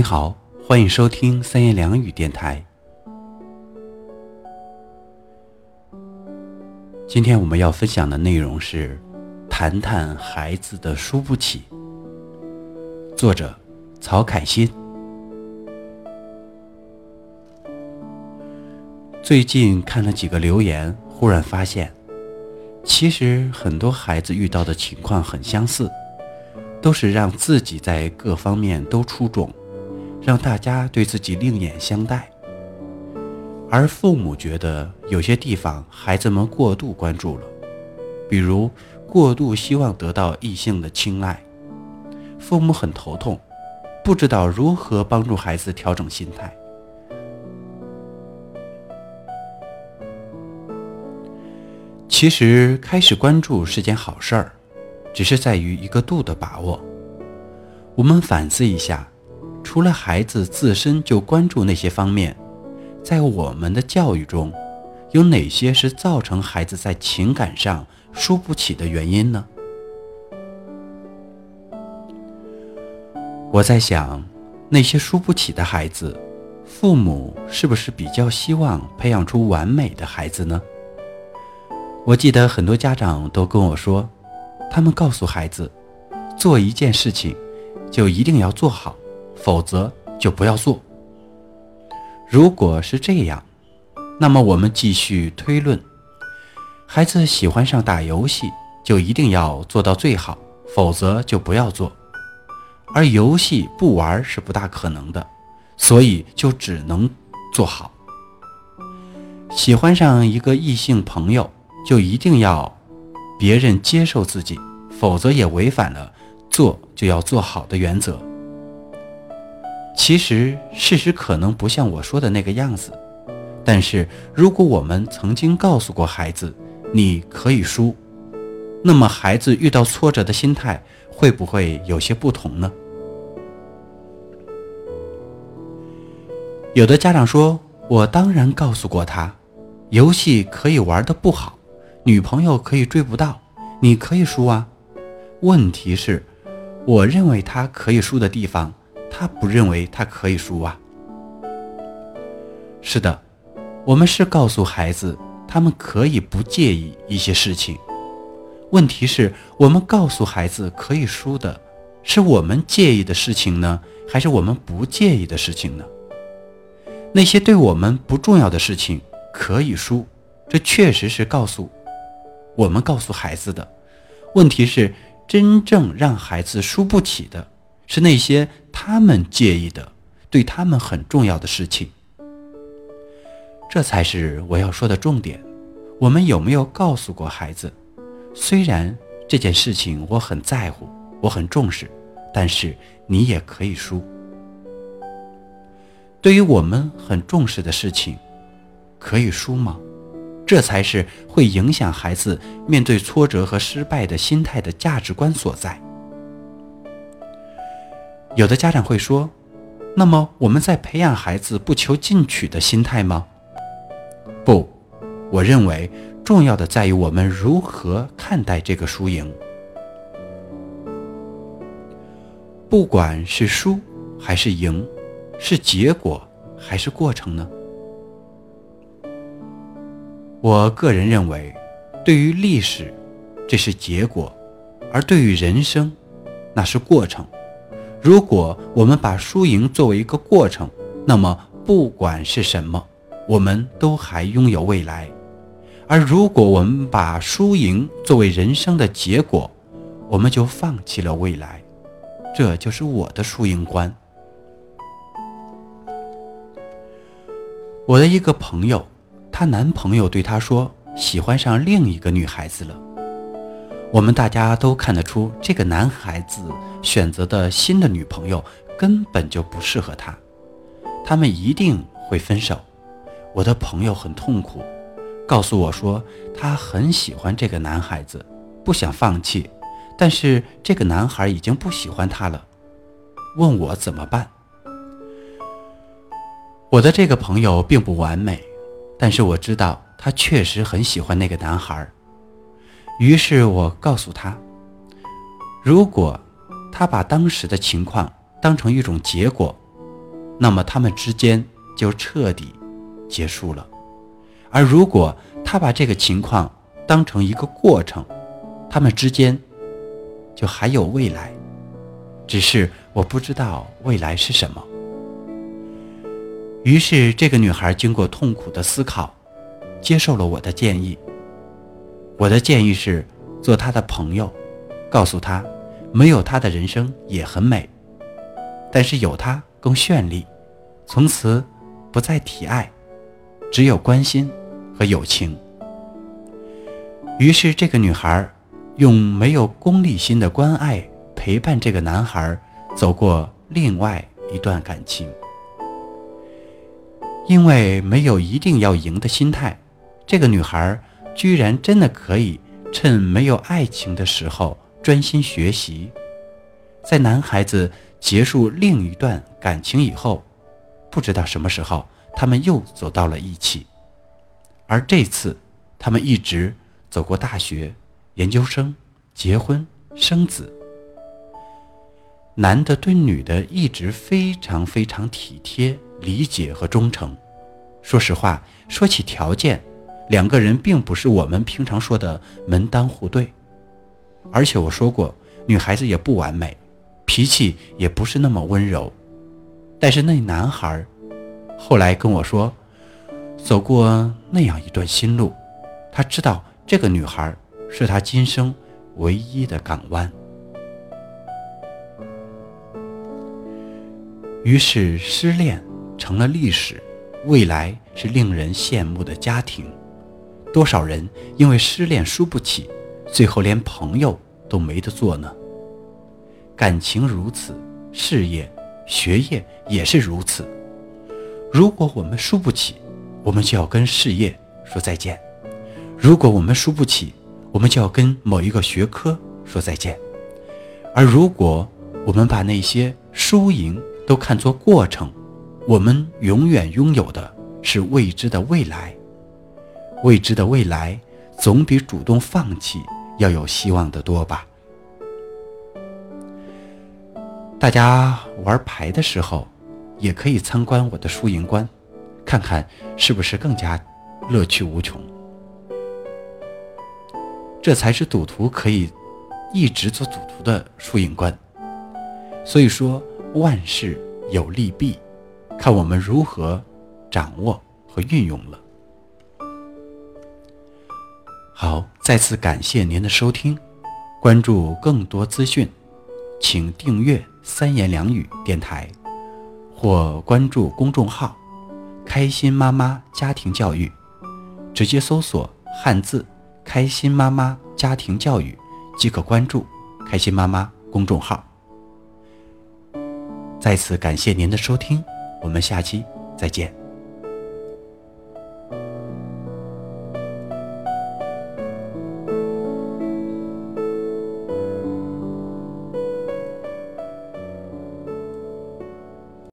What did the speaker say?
您好，欢迎收听三言两语电台。今天我们要分享的内容是谈谈孩子的输不起。作者曹凯欣。最近看了几个留言，忽然发现，其实很多孩子遇到的情况很相似，都是让自己在各方面都出众。让大家对自己另眼相待，而父母觉得有些地方孩子们过度关注了，比如过度希望得到异性的青睐，父母很头痛，不知道如何帮助孩子调整心态。其实开始关注是件好事儿，只是在于一个度的把握。我们反思一下。除了孩子自身就关注那些方面，在我们的教育中，有哪些是造成孩子在情感上输不起的原因呢？我在想，那些输不起的孩子，父母是不是比较希望培养出完美的孩子呢？我记得很多家长都跟我说，他们告诉孩子，做一件事情，就一定要做好。否则就不要做。如果是这样，那么我们继续推论：孩子喜欢上打游戏，就一定要做到最好，否则就不要做。而游戏不玩是不大可能的，所以就只能做好。喜欢上一个异性朋友，就一定要别人接受自己，否则也违反了做就要做好的原则。其实事实可能不像我说的那个样子，但是如果我们曾经告诉过孩子你可以输，那么孩子遇到挫折的心态会不会有些不同呢？有的家长说：“我当然告诉过他，游戏可以玩的不好，女朋友可以追不到，你可以输啊。”问题是，我认为他可以输的地方。他不认为他可以输啊。是的，我们是告诉孩子，他们可以不介意一些事情。问题是我们告诉孩子可以输的，是我们介意的事情呢，还是我们不介意的事情呢？那些对我们不重要的事情可以输，这确实是告诉我们告诉孩子的。问题是真正让孩子输不起的。是那些他们介意的、对他们很重要的事情，这才是我要说的重点。我们有没有告诉过孩子，虽然这件事情我很在乎、我很重视，但是你也可以输。对于我们很重视的事情，可以输吗？这才是会影响孩子面对挫折和失败的心态的价值观所在。有的家长会说：“那么我们在培养孩子不求进取的心态吗？”不，我认为重要的在于我们如何看待这个输赢。不管是输还是赢，是结果还是过程呢？我个人认为，对于历史，这是结果；而对于人生，那是过程。如果我们把输赢作为一个过程，那么不管是什么，我们都还拥有未来；而如果我们把输赢作为人生的结果，我们就放弃了未来。这就是我的输赢观。我的一个朋友，她男朋友对她说，喜欢上另一个女孩子了。我们大家都看得出，这个男孩子选择的新的女朋友根本就不适合他，他们一定会分手。我的朋友很痛苦，告诉我说他很喜欢这个男孩子，不想放弃，但是这个男孩已经不喜欢他了，问我怎么办。我的这个朋友并不完美，但是我知道他确实很喜欢那个男孩。于是我告诉他，如果他把当时的情况当成一种结果，那么他们之间就彻底结束了。而如果他把这个情况当成一个过程，他们之间就还有未来，只是我不知道未来是什么。于是，这个女孩经过痛苦的思考，接受了我的建议。我的建议是做她的朋友，告诉她，没有她的人生也很美，但是有她更绚丽。从此，不再提爱，只有关心和友情。于是，这个女孩用没有功利心的关爱陪伴这个男孩走过另外一段感情。因为没有一定要赢的心态，这个女孩居然真的可以趁没有爱情的时候专心学习。在男孩子结束另一段感情以后，不知道什么时候他们又走到了一起，而这次他们一直走过大学、研究生、结婚、生子。男的对女的一直非常非常体贴。理解和忠诚。说实话，说起条件，两个人并不是我们平常说的门当户对。而且我说过，女孩子也不完美，脾气也不是那么温柔。但是那男孩后来跟我说，走过那样一段心路，他知道这个女孩是他今生唯一的港湾。于是失恋。成了历史，未来是令人羡慕的家庭。多少人因为失恋输不起，最后连朋友都没得做呢？感情如此，事业、学业也是如此。如果我们输不起，我们就要跟事业说再见；如果我们输不起，我们就要跟某一个学科说再见。而如果我们把那些输赢都看作过程，我们永远拥有的是未知的未来，未知的未来总比主动放弃要有希望的多吧。大家玩牌的时候，也可以参观我的输赢观，看看是不是更加乐趣无穷。这才是赌徒可以一直做赌徒的输赢观。所以说，万事有利弊。看我们如何掌握和运用了。好，再次感谢您的收听，关注更多资讯，请订阅三言两语电台，或关注公众号“开心妈妈家庭教育”，直接搜索汉字“开心妈妈家庭教育”即可关注开心妈妈公众号。再次感谢您的收听。我们下期再见。